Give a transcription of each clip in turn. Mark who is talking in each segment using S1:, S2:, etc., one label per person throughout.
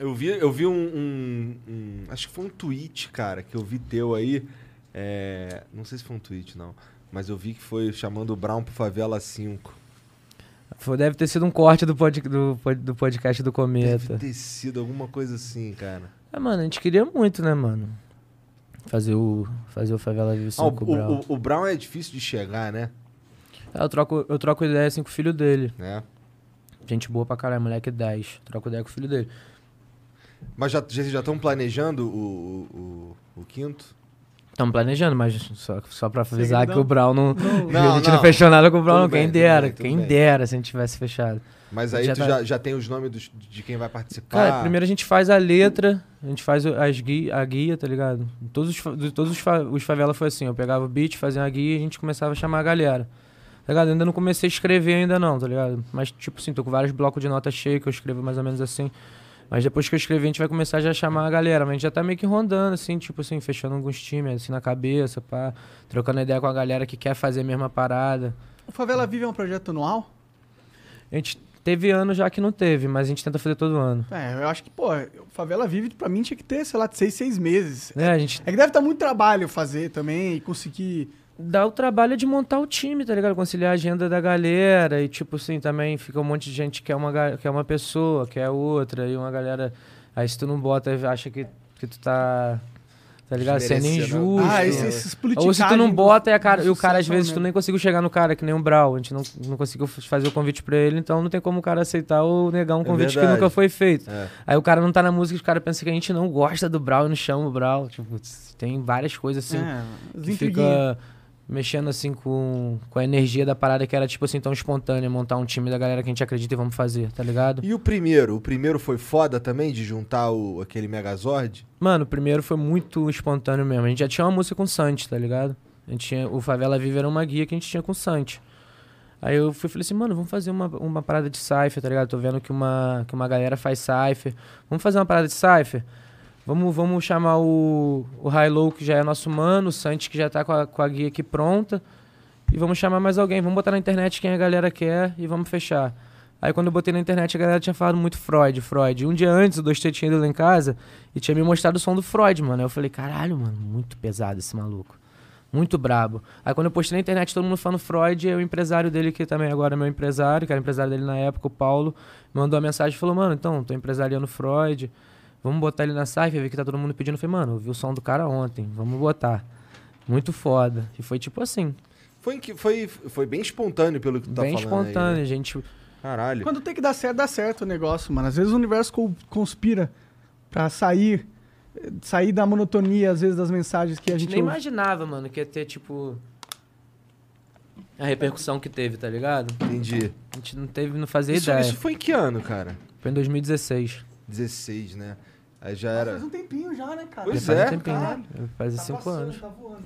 S1: Eu vi, eu vi um, um- um- Acho que foi um tweet, cara, que eu vi teu aí. é, não sei se foi um tweet, não. Mas eu vi que foi chamando o Brown pro Favela 5.
S2: Foi- Deve ter sido um corte do, pod, do, do podcast do Cometa.
S1: Deve ter sido alguma coisa assim, cara.
S2: É, mano, a gente queria muito, né, mano? Fazer o, fazer o Favela Vive
S1: Ah, o,
S2: 5 o Brown.
S1: o- o Brown é difícil de chegar, né?
S2: Ah, eu, troco, eu troco ideia assim com o filho dele.
S1: né?
S2: Gente boa pra caralho, moleque 10. Troco ideia com o filho dele.
S1: Mas já, já, já estão planejando o, o, o, quinto?
S2: Estamos planejando, mas só, só pra avisar que o Brown não.
S1: Não,
S2: a gente não,
S1: não.
S2: fechou nada com o Brown, não.
S1: bem,
S2: Quem dera,
S1: bem,
S2: quem
S1: bem.
S2: dera se a gente tivesse fechado.
S1: Mas aí
S2: Já
S1: tu
S2: tá-
S1: já, já tem os nomes dos- de quem vai participar?
S2: Cara, primeiro a gente faz a letra, a gente faz as guia, a guia, tá ligado? Todos os, todos os, fa- os favela foi assim, eu pegava o beat, fazia a guia e a gente começava a chamar a galera. Tá ligado? Eu ainda não comecei a escrever ainda não, tá ligado? Mas tipo assim, tô com vários blocos de nota cheia que eu escrevo mais ou menos assim. Mas depois que eu escrever, a gente vai começar já a chamar a galera. Mas a gente já tá meio que rondando, assim, tipo assim, fechando alguns times, assim, na cabeça, pá. Trocando ideia com a galera que quer fazer a mesma parada.
S3: O Favela Vive é um projeto anual?
S2: A gente teve ano já que não teve, mas a gente tenta fazer todo ano.
S3: É, eu acho que, pô, o Favela Vive pra mim tinha que ter, sei lá, de seis, seis meses.
S2: É, a gente
S3: É que deve estar muito trabalho fazer também e conseguir.
S2: Dá o trabalho de montar o time, tá ligado? Conciliar a agenda da galera e, tipo assim, também fica um monte de gente que é uma, que é uma pessoa, que é outra, e uma galera. Aí se tu não bota, acha que, que tu tá. Tá ligado? Sendo
S1: Desmerecendo.
S2: injusto.
S3: Ah, esses, esses
S2: Ou se tu não bota, e, a
S3: do-
S2: cara, e o cara, às vezes,
S3: né?
S2: tu nem conseguiu chegar no cara, que nem o Brau. A gente não, não conseguiu fazer o convite pra ele, então não tem como o cara aceitar ou negar um
S1: É
S2: convite que
S1: verdade.
S2: nunca foi feito.
S1: É.
S2: Aí o cara não tá na música, os caras pensam que a gente não gosta do Brau e não chama o Brau. Tipo, tem várias coisas assim
S3: É,
S2: que fica mexendo assim com, com a energia da parada que era tipo assim tão espontânea, montar um time da galera que a gente acredita e vamos fazer, tá ligado?
S1: E o primeiro? O primeiro foi foda também de juntar o, aquele Megazord?
S2: Mano, o primeiro foi muito espontâneo mesmo. A gente já tinha uma música com o Santi, tá ligado? A gente tinha, o Favela Viva era uma guia que a gente tinha com o Santi. Aí eu fui falei assim, mano, vamos fazer uma, uma parada de cypher, tá ligado? Tô vendo que uma, que uma galera faz cypher. Vamos fazer uma parada de cypher? Vamos, vamos chamar o, o High Low, que já é nosso mano, o Santi, que já tá com a, com a guia aqui pronta. E vamos chamar mais alguém. Vamos botar na internet quem a galera quer e vamos fechar. Aí quando eu botei na internet, a galera tinha falado muito Freud, Freud. Um dia antes, o Dois tinha ido lá em casa e tinha me mostrado o som do Freud, mano. Aí eu falei, caralho, mano, muito pesado esse maluco. Muito brabo. Aí quando eu postei na internet, todo mundo falando Freud, aí o empresário dele, que também agora é meu empresário, que era empresário dele na época, o Paulo, mandou uma mensagem e falou, mano, então, tô empresariando Freud, vamos botar ele na Cypher, ver que tá todo mundo pedindo. Eu falei, mano, eu vi o som do cara ontem, vamos botar. Muito foda. E foi tipo assim,
S1: Foi, que, foi, foi bem espontâneo pelo que tu tá
S2: bem
S1: falando aí,
S2: espontâneo,
S1: né?
S2: gente.
S1: Caralho.
S3: Quando tem que dar certo, dá certo o negócio, mano. Às vezes o universo co- conspira pra sair, sair da monotonia, às vezes, das mensagens que a
S2: A
S3: gente
S2: gente nem
S3: ouve.
S2: imaginava, mano, que ia ter, tipo. A repercussão que teve, tá ligado?
S1: Entendi.
S2: A gente não teve, não fazia
S1: Isso,
S2: ideia.
S1: isso foi em que ano, cara?
S2: Foi em 2016.
S1: 16, né? Aí já
S3: Faz
S1: era.
S3: um tempinho já, né, cara?
S1: Pois
S2: Já faz
S1: é,
S2: um tempinho, né?
S3: caralho.
S2: Faz
S3: Tá
S2: cinco
S3: passando,
S2: anos.
S3: Tá voando.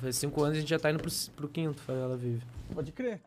S2: Faz cinco anos e a gente já tá indo pro, pro quinto, Favela Vive.
S3: Pode crer.